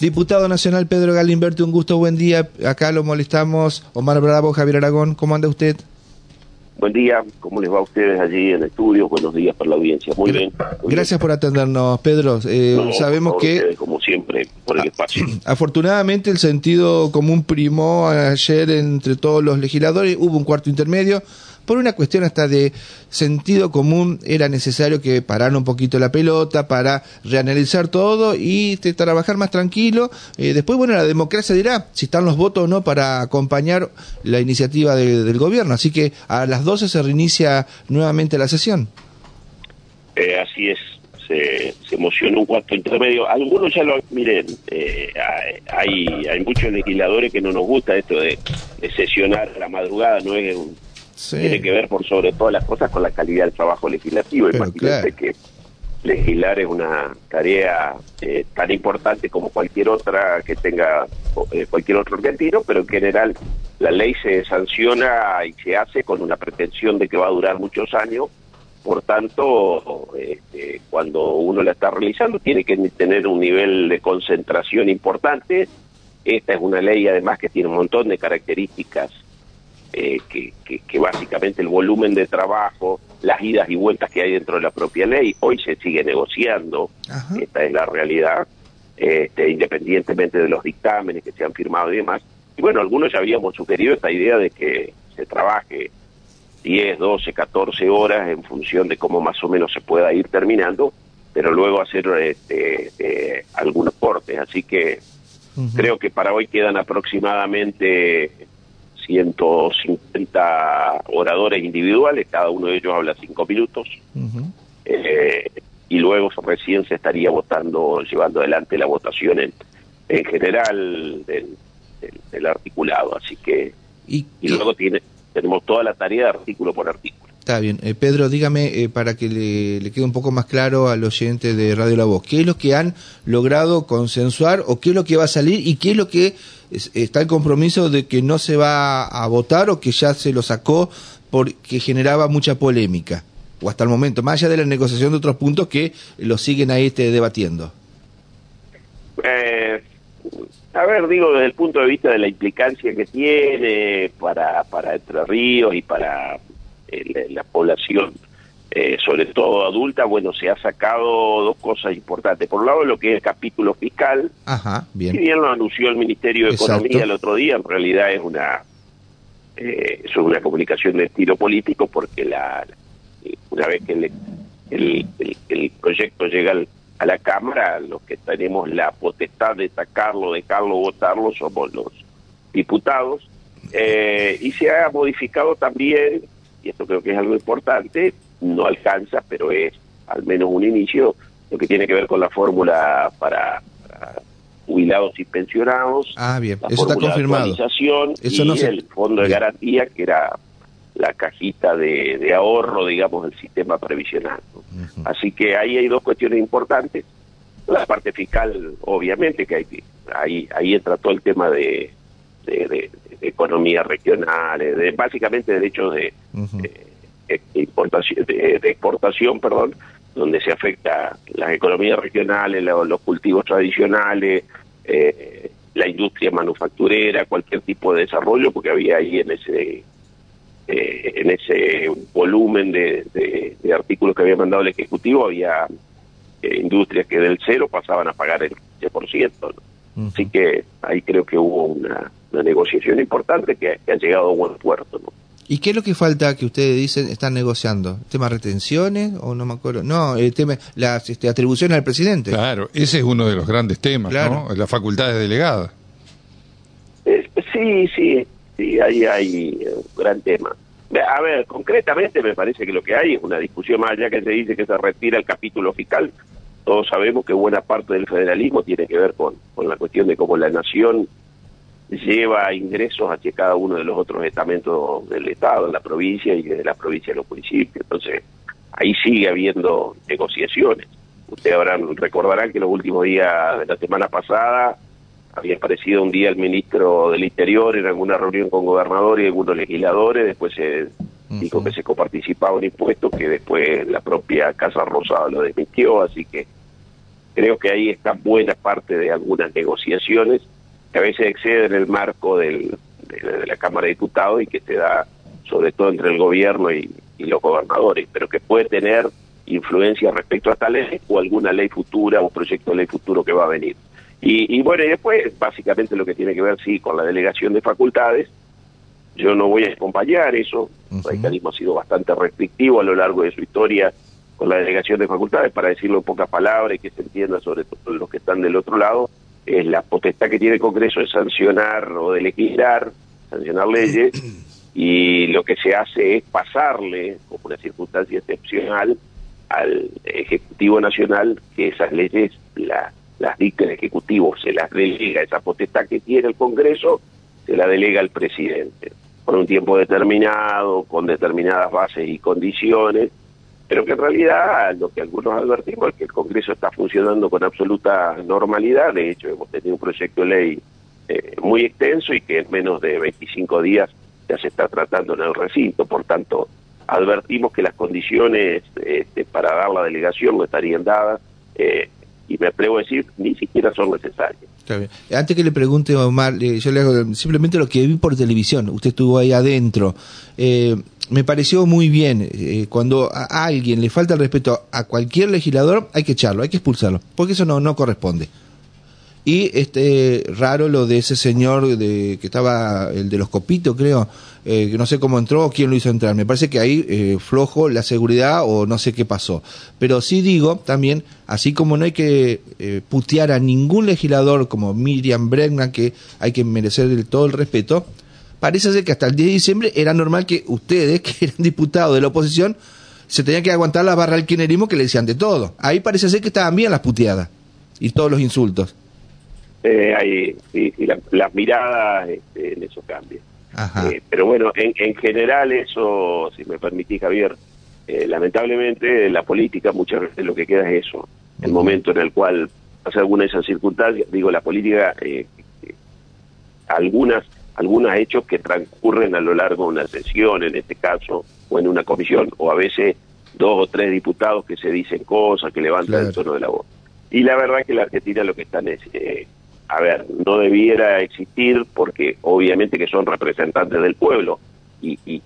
Diputado Nacional Pedro Galimberti, un gusto, buen día. Acá lo molestamos. Omar Bravo, Javier Aragón, ¿cómo anda usted? Buen día, ¿cómo les va a ustedes allí en el estudio? Buenos días para la audiencia. Muy bien. Gracias por atendernos, Pedro. Eh, sabemos que... como siempre, por el ah, espacio. Afortunadamente el sentido común primó ayer entre todos los legisladores, hubo un cuarto intermedio, por una cuestión hasta de sentido común era necesario que pararan un poquito la pelota para reanalizar todo y trabajar más tranquilo. Eh, después, bueno, la democracia dirá si están los votos o no para acompañar la iniciativa del gobierno. Así que a las 12 se reinicia nuevamente la sesión. Eh, así es, se, emocionó un cuarto intermedio. Algunos ya lo miren, eh, hay, hay muchos legisladores que no nos gusta esto de, de sesionar a la madrugada, no es un tiene que ver por sobre todas las cosas con la calidad del trabajo legislativo. Imagínense que legislar es una tarea eh, tan importante como cualquier otra que tenga eh, cualquier otro argentino, pero en general la ley se sanciona y se hace con una pretensión de que va a durar muchos años. Por tanto, este, cuando uno la está realizando, tiene que tener un nivel de concentración importante. Esta es una ley, además, que tiene un montón de características eh, que, que, básicamente el volumen de trabajo, las idas y vueltas que hay dentro de la propia ley, hoy se sigue negociando, esta es la realidad, este, independientemente de los dictámenes que se han firmado y demás. Y bueno, algunos ya habíamos sugerido esta idea de que se trabaje 10, 12, 14 horas en función de cómo más o menos se pueda ir terminando, pero luego hacer este, eh, algunos cortes. Así que creo que para hoy quedan aproximadamente 150 oradores individuales, cada uno de ellos habla cinco minutos, eh, y luego recién se estaría votando, llevando adelante la votación en, en general del, articulado, así que, y, luego tiene, tenemos toda la tarea de artículo por artículo. Está bien. Eh, Pedro, dígame, eh, para que le, le, quede un poco más claro al oyente de Radio La Voz, ¿qué es lo que han logrado consensuar o qué es lo que va a salir y qué es lo que está el compromiso de que no se va a votar o que ya se lo sacó porque generaba mucha polémica? O hasta el momento, más allá de la negociación de otros puntos que lo siguen ahí este, debatiendo. Eh, a ver, digo, desde el punto de vista de la implicancia que tiene para, para Entre Ríos y para la población, eh, sobre todo adulta, bueno, se ha sacado dos cosas importantes. Por un lado, lo que es el capítulo fiscal, Ajá, bien. lo anunció el Ministerio de Economía el otro día, en realidad es una eh, es una comunicación de estilo político, porque la una vez que el, el, proyecto llega a la Cámara, los que tenemos la potestad de sacarlo, dejarlo, votarlo, somos los diputados. Eh, y se ha modificado también y esto creo que es algo importante, no alcanza, pero es al menos un inicio, lo que tiene que ver con la fórmula para, jubilados y pensionados. Ah, bien, eso está confirmado. Eso y el fondo de garantía, que era la cajita de, ahorro, digamos, del sistema previsional. Así que ahí hay dos cuestiones importantes. La parte fiscal, obviamente, que hay ahí, ahí entra todo el tema de, de, economía regional, de, básicamente derechos de, importación, de, exportación, perdón, donde se afecta las economías regionales, los, cultivos tradicionales, eh, la industria manufacturera, cualquier tipo de desarrollo, porque había ahí en ese eh, en ese volumen de, artículos que había mandado el Ejecutivo, había eh, industrias que del cero pasaban a pagar el 15%. ¿no? Así que ahí creo que hubo una, una negociación importante que, ha llegado a buen puerto. ¿no? ¿Y qué es lo que falta que ustedes dicen están negociando? ¿Tema retenciones o no me acuerdo? No, el tema, las este, atribuciones al presidente. Claro, ese es uno de los grandes temas, ¿no? Las facultades delegadas. sí, sí, sí, ahí hay un gran tema. A ver, concretamente me parece que lo que hay es una discusión más allá que se dice que se retira el capítulo fiscal. Todos sabemos que buena parte del federalismo tiene que ver con, con la cuestión de cómo la nación lleva ingresos hacia cada uno de los otros estamentos del Estado, en la provincia y de la provincia de los municipios. Entonces, ahí sigue habiendo negociaciones. Ustedes ahora recordarán que los últimos días de la semana pasada había aparecido un día el ministro del Interior en alguna reunión con gobernadores y algunos legisladores, después se dijo que se coparticipaba un impuesto que después la propia Casa Rosada lo desmintió, así que creo que ahí está buena parte de algunas negociaciones que a veces exceden el marco del, de, la Cámara de Diputados y que se da sobre todo entre el gobierno y, los gobernadores, pero que puede tener influencia respecto a esta ley o alguna ley futura o proyecto de ley futuro que va a venir. Y, bueno, y después básicamente lo que tiene que ver, sí, con la delegación de facultades. Yo no voy a acompañar eso. El radicalismo ha sido bastante restrictivo a lo largo de su historia con la delegación de facultades, para decirlo en pocas palabras y que se entienda sobre todo los que están del otro lado, es la potestad que tiene el Congreso de sancionar o de legislar, sancionar leyes, y lo que se hace es pasarle, como una circunstancia excepcional, al Ejecutivo Nacional que esas leyes las dicta el Ejecutivo, se las delega, esa potestad que tiene el Congreso, se la delega al presidente, por un tiempo determinado, con determinadas bases y condiciones, pero que en realidad lo que algunos advertimos es que el Congreso está funcionando con absoluta normalidad, de hecho hemos tenido un proyecto de ley eh, muy extenso y que en menos de 25 días ya se está tratando en el recinto, por tanto advertimos que las condiciones este, para dar la delegación no estarían dadas eh, y me atrevo a decir ni siquiera son necesarias. Antes que le pregunte Omar, yo le hago simplemente lo que vi por televisión, usted estuvo ahí adentro. Eh, me pareció muy bien. Eh, cuando a alguien le falta el respeto a cualquier legislador, hay que echarlo, hay que expulsarlo, porque eso no, no corresponde. Y este raro lo de ese señor de que estaba, el de los copitos, creo, eh, que no sé cómo entró o quién lo hizo entrar. Me parece que ahí eh, flojo la seguridad o no sé qué pasó. Pero sí digo también, así como no hay que eh, putear a ningún legislador como Miriam Bregman, que hay que merecer todo el respeto, parece ser que hasta el 10 de diciembre era normal que ustedes, que eran diputados de la oposición, se tenían que aguantar la barra del quinerismo que le decían de todo. Ahí parece ser que estaban bien las puteadas y todos los insultos eh, hay, sí, las miradas este, en eso cambian. Eh, pero bueno, en, en, general eso, si me permitís Javier, eh, lamentablemente la política muchas veces lo que queda es eso, el momento en el cual pasa alguna de esas circunstancias, digo, la política, eh, algunas algunos hechos que transcurren a lo largo de una sesión, en este caso, o en una comisión, o a veces dos o tres diputados que se dicen cosas, que levantan el tono de la voz. Y la verdad que la Argentina lo que están es eh, a ver, no debiera existir porque obviamente que son representantes del pueblo. Y, y,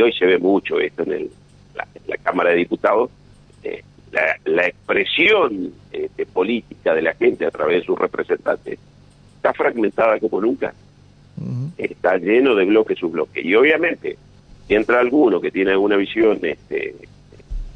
hoy se ve mucho esto en, el, la, Cámara de Diputados, eh, la, expresión este, política de la gente a través de sus representantes está fragmentada como nunca, está lleno de bloque su bloque y obviamente si entra alguno que tiene alguna visión este,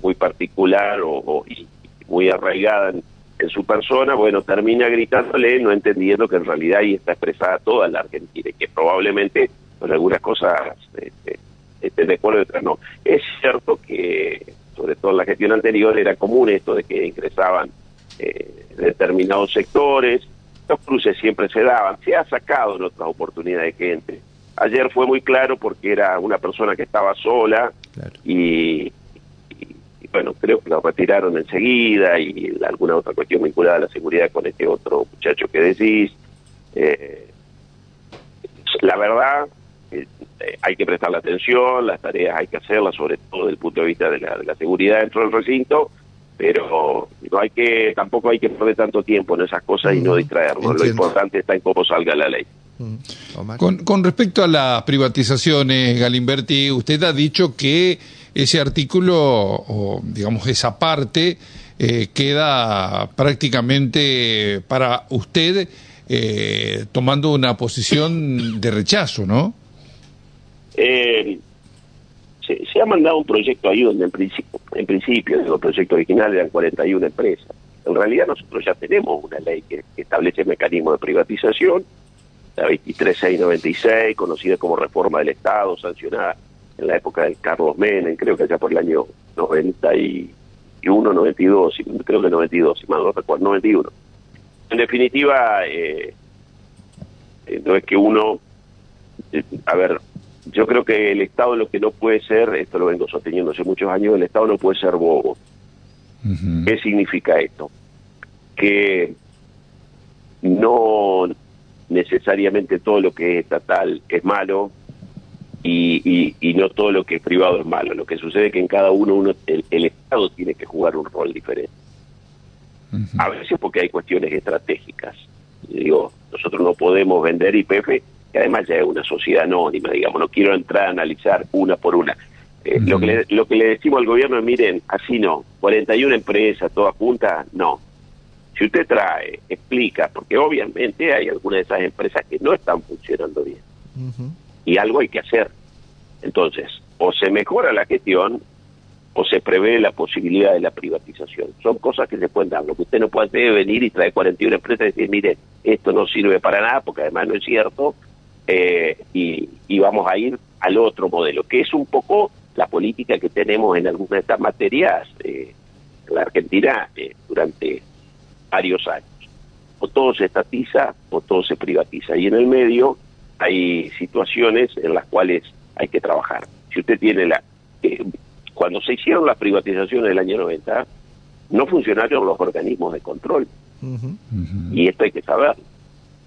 muy particular o, y muy arraigada en su persona, bueno, termina gritándole, no entendiendo que en realidad ahí está expresada toda la Argentina y que probablemente con algunas cosas este, estén de acuerdo y otras no. Es cierto que, sobre todo en la gestión anterior, era común esto de que ingresaban eh, determinados sectores, los cruces siempre se daban, se ha sacado en otras oportunidades de gente. Ayer fue muy claro porque era una persona que estaba sola y, bueno, creo que lo retiraron enseguida y alguna otra cuestión vinculada a la seguridad con este otro muchacho que decís. Eh, la verdad, eh, hay que prestarle atención, las tareas hay que hacerlas, sobre todo desde el punto de vista de la, de la seguridad dentro del recinto, pero no hay que tampoco hay que perder tanto tiempo en esas cosas y no distraernos. Lo importante está en cómo salga la ley. Con, con respecto a las privatizaciones, Galimberti, usted ha dicho que ese artículo, o digamos esa parte, eh, queda prácticamente para usted eh, tomando una posición de rechazo, ¿no? Eh, se, ha mandado un proyecto ahí donde en principio, en principio el proyecto original eran 41 empresas. En realidad nosotros ya tenemos una ley que, establece mecanismos de privatización, la 23696, conocida como reforma del Estado, sancionada en la época de Carlos Menem, creo que allá por el año 91, 92, creo que 92, si mal no recuerdo, 91. En definitiva, eh, eh, no es que uno, eh, a ver, yo creo que el Estado lo que no puede ser, esto lo vengo sosteniendo hace muchos años, el Estado no puede ser bobo. ¿Qué significa esto? Que no necesariamente todo lo que es estatal es malo, y, y, no todo lo que es privado es malo. Lo que sucede es que en cada uno, uno el, Estado tiene que jugar un rol diferente. A veces porque hay cuestiones estratégicas. Digo, nosotros no podemos vender IPF, que además ya es una sociedad anónima, digamos, no quiero entrar a analizar una por una. Eh, lo, que le, lo que le decimos al gobierno es, miren, así no, 41 empresas, todas juntas, no. Si usted trae, explica, porque obviamente hay algunas de esas empresas que no están funcionando bien. Y algo hay que hacer. Entonces, o se mejora la gestión o se prevé la posibilidad de la privatización. Son cosas que se pueden dar. Lo que usted no puede hacer es venir y traer 41 empresas y decir, mire, esto no sirve para nada, porque además no es cierto, eh, y, y vamos a ir al otro modelo, que es un poco la política que tenemos en algunas de estas materias eh, en la Argentina eh, durante varios años. O todo se estatiza o todo se privatiza. Y en el medio hay situaciones en las cuales hay que trabajar. Si usted tiene la... Eh, cuando se hicieron las privatizaciones del año 90, no funcionaron los organismos de control. Y esto hay que saber.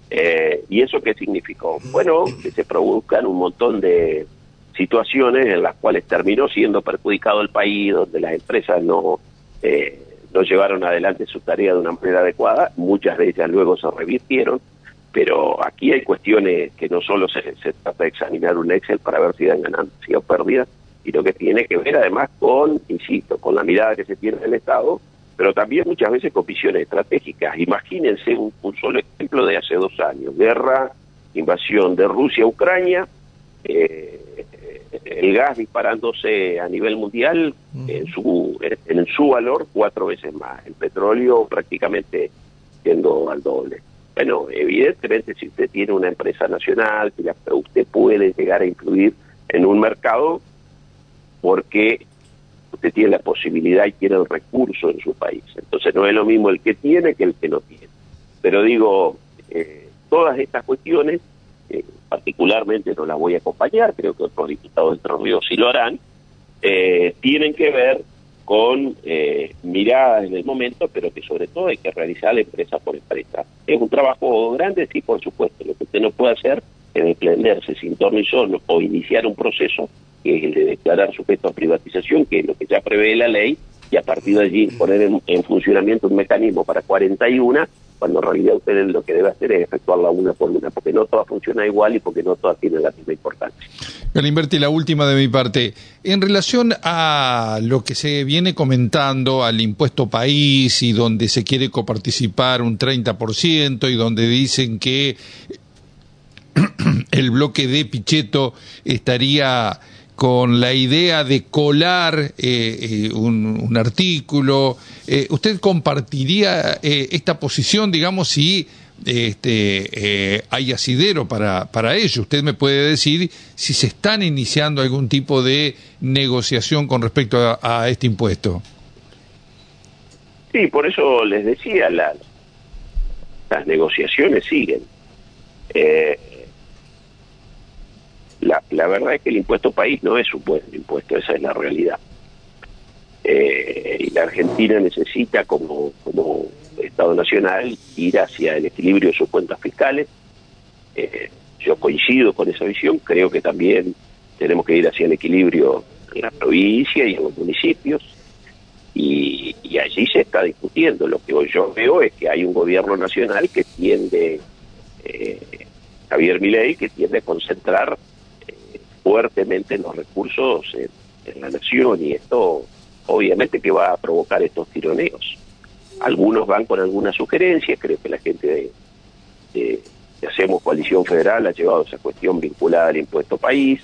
Eh, ¿Y eso qué significó? Bueno, que se produzcan un montón de situaciones en las cuales terminó siendo perjudicado el país, donde las empresas no, eh, no llevaron adelante su tarea de una manera adecuada, muchas de ellas luego se revirtieron, pero aquí hay cuestiones que no solo se, trata de examinar un Excel para ver si dan ganancias o pérdidas, sino que tiene que ver además con, insisto, con la mirada que se tiene del Estado, pero también muchas veces con visiones estratégicas. Imagínense un, un solo ejemplo de hace dos años, guerra, invasión de Rusia a Ucrania, eh, el gas disparándose a nivel mundial en su en su valor cuatro veces más, el petróleo prácticamente siendo al doble. Bueno, evidentemente si usted tiene una empresa nacional, usted puede llegar a influir en un mercado porque usted tiene la posibilidad y tiene el recurso en su país. Entonces no es lo mismo el que tiene que el que no tiene. Pero digo, eh, todas estas cuestiones eh, particularmente no la voy a acompañar, creo que otros diputados de Entre Ríos sí lo harán, eh, tienen que ver con eh, miradas en el momento, pero que sobre todo hay que realizar empresa por empresa. Es un trabajo grande, sí, por supuesto. Lo que usted no puede hacer es desprenderse sin torno y solo o iniciar un proceso que es el de declarar sujeto a privatización, que es lo que ya prevé la ley, y a partir de allí poner en, en funcionamiento un mecanismo para 41 cuando en realidad usted lo que debe hacer es efectuarla una por una, porque no todas funcionan igual y porque no todas tienen la misma importancia. Galimberti, la última de mi parte. En relación a lo que se viene comentando al impuesto país y donde se quiere coparticipar un 30% y donde dicen que el bloque de Pichetto estaría con la idea de colar eh, eh, un, artículo. Eh, ¿Usted compartiría esta posición, digamos, si este, hay asidero para, para ello? Usted me puede decir si se están iniciando algún tipo de negociación con respecto a, este impuesto. Sí, por eso les decía, las, las negociaciones siguen. Eh, la, verdad es que el impuesto país no es un buen impuesto, esa es la realidad. Eh, y la Argentina necesita como, como Estado Nacional ir hacia el equilibrio de sus cuentas fiscales. Eh, yo coincido con esa visión, creo que también tenemos que ir hacia el equilibrio en la provincia y en los municipios. Y, y allí se está discutiendo. Lo que yo veo es que hay un gobierno nacional que tiende, eh, Javier Milei, que tiende a concentrar fuertemente los recursos en, la nación y esto obviamente que va a provocar estos tironeos. Algunos van con algunas sugerencias, creo que la gente de, Hacemos Coalición Federal ha llevado esa cuestión vinculada al impuesto país.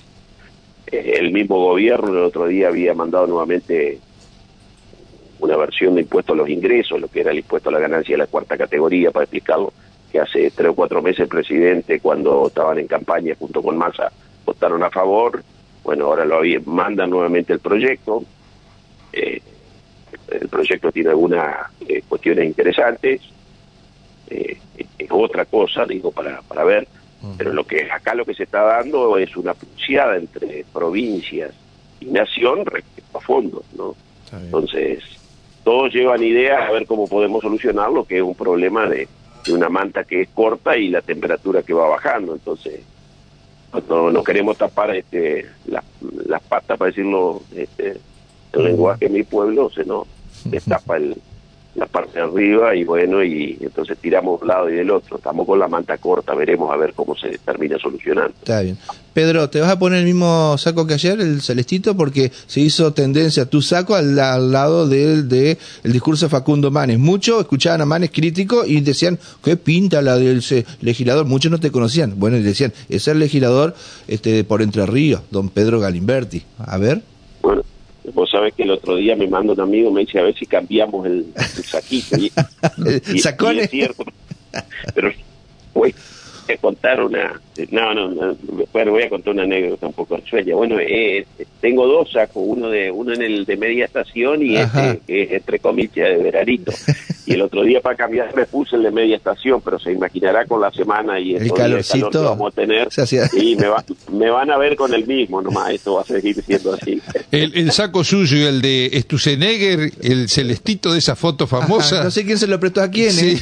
Eh, el mismo gobierno el otro día había mandado nuevamente una versión de impuesto a los ingresos, lo que era el impuesto a la ganancia de la cuarta categoría, para explicarlo, que hace tres o cuatro meses el presidente, cuando estaban en campaña junto con Massa, votaron a favor, bueno, ahora lo mandan nuevamente el proyecto, eh, el proyecto tiene algunas eh, cuestiones interesantes, eh, es otra cosa, digo, para, para ver, pero lo que acá lo que se está dando es una pulseada entre provincias y nación respecto a fondos, ¿no? Entonces, todos llevan ideas a ver cómo podemos solucionarlo, que es un problema de, de una manta que es corta y la temperatura que va bajando, entonces no, no queremos tapar este las patas para decirlo este, el lenguaje de mi pueblo se no destapa el la parte de arriba y bueno, y entonces tiramos un lado y del otro. Estamos con la manta corta, veremos a ver cómo se termina solucionando. Está bien. Pedro, ¿te vas a poner el mismo saco que ayer, el celestito? Porque se hizo tendencia tu saco al, lado del de, el discurso de Facundo Manes. Muchos escuchaban a Manes crítico y decían, ¿qué pinta la del legislador? Muchos no te conocían. Bueno, y decían, es el legislador este, por Entre Ríos, don Pedro Galimberti. A ver. Vos sabés que el otro día me manda un amigo, me dice a ver si cambiamos el, saquito. Y, ¿Sacones? es cierto. Pero voy a contar una... No, no, bueno, voy a contar una anécdota un poco sueña. Bueno, eh, tengo dos sacos, uno de uno en el de media estación y este que es entre comillas de veranito. Y el otro día para cambiar me puse el de media estación, pero se imaginará con la semana y el calorcito que vamos a tener. Y me, me van a ver con el mismo nomás, esto va a seguir siendo así. El, saco suyo y el de Stusenegger, el celestito de esa foto famosa. no sé quién se lo prestó a quién. ¿eh?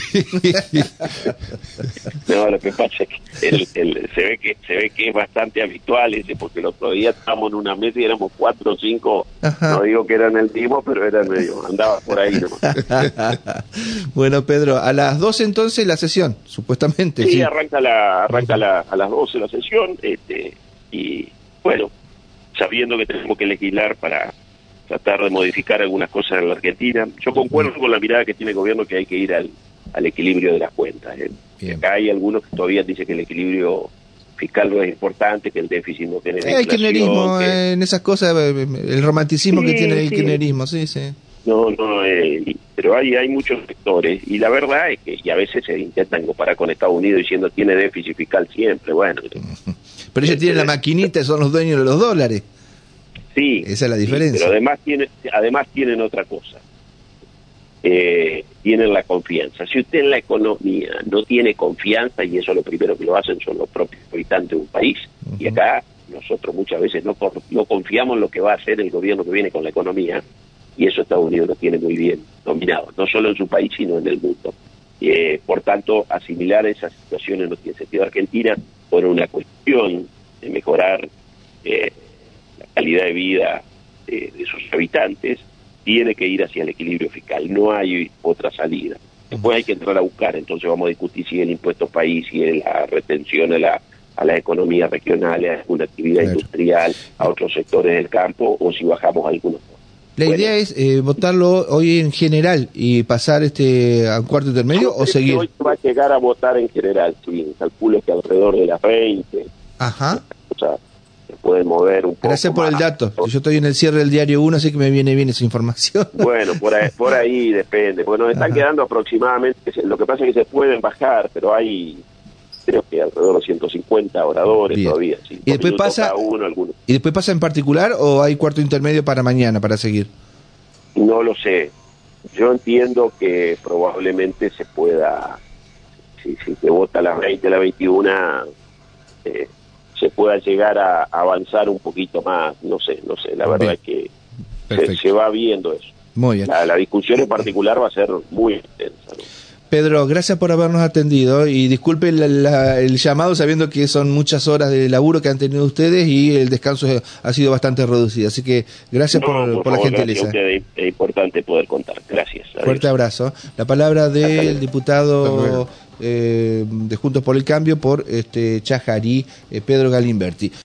no, lo que pasa que el, se ve que se ve que es bastante habitual ese, porque el otro día estábamos en una mesa y éramos cuatro o cinco, no digo que eran el mismo, pero eran medio, andaba por ahí nomás. bueno, Pedro, a las 12 entonces la sesión, supuestamente. Sí, arranca, la, arranca la, a las 12 la sesión, este, y bueno, sabiendo que tenemos que legislar para tratar de modificar algunas cosas en la Argentina, yo concuerdo con la mirada que tiene el gobierno que hay que ir al, al equilibrio de las cuentas. ¿eh? Acá hay algunos que todavía dicen que el equilibrio fiscal no es importante, que el déficit no tiene El kirchnerismo, en esas cosas, eh, el romanticismo que tiene el kirchnerismo, sí, sí. No, no, eh, pero hay, hay muchos sectores y la verdad es que y a veces se intentan comparar con Estados Unidos diciendo tiene déficit fiscal siempre, bueno. Pero ellos tienen la maquinita, son los dueños de los dólares. Sí. Esa es la diferencia. pero además, tiene, además tienen otra cosa. Eh, tienen la confianza. Si usted en la economía no tiene confianza, y eso lo primero que lo hacen son los propios habitantes de un país, y acá nosotros muchas veces no, no confiamos en lo que va a hacer el gobierno que viene con la economía, y eso Estados Unidos lo tiene muy bien dominado, no solo en su país, sino en el mundo. Eh, por tanto, asimilar esas situaciones no tiene sentido. Argentina, por una cuestión de mejorar eh, la calidad de vida de sus habitantes, tiene que ir hacia el equilibrio fiscal, no hay otra salida. Después hay que entrar a buscar, entonces vamos a discutir si el impuesto país, si es la retención a la, a las economías regionales, a alguna actividad industrial, a otros sectores del campo, o si bajamos algunos. La idea es eh, votarlo hoy en general y pasar este a un cuarto intermedio o seguir. Hoy va a llegar a votar en general, sí, calculo que alrededor de las 20. Ajá. O sea, pueden mover un poco. Gracias por el dato. Yo estoy en el cierre del diario 1, así que me viene bien esa información. Bueno, por ahí, por ahí depende. Bueno, están quedando aproximadamente, lo que pasa es que se pueden bajar, pero hay creo que alrededor de 150 oradores todavía. ¿Y después pasa uno, ¿Y después pasa en particular o hay cuarto intermedio para mañana, para seguir? No lo sé. Yo entiendo que probablemente se pueda, si, si se vota a las 20, a las 21, eh, se pueda llegar a, avanzar un poquito más, no sé, no sé, la verdad es que se, va viendo eso. Muy bien. La, discusión en particular va a ser muy intensa. Pedro, gracias por habernos atendido y disculpe el llamado sabiendo que son muchas horas de laburo que han tenido ustedes y el descanso ha sido bastante reducido. Así que gracias por, la gentileza. Es importante poder contar. Gracias. Fuerte abrazo. La palabra del diputado eh, de Juntos por el Cambio por este Chajarí, eh, Pedro Galimberti.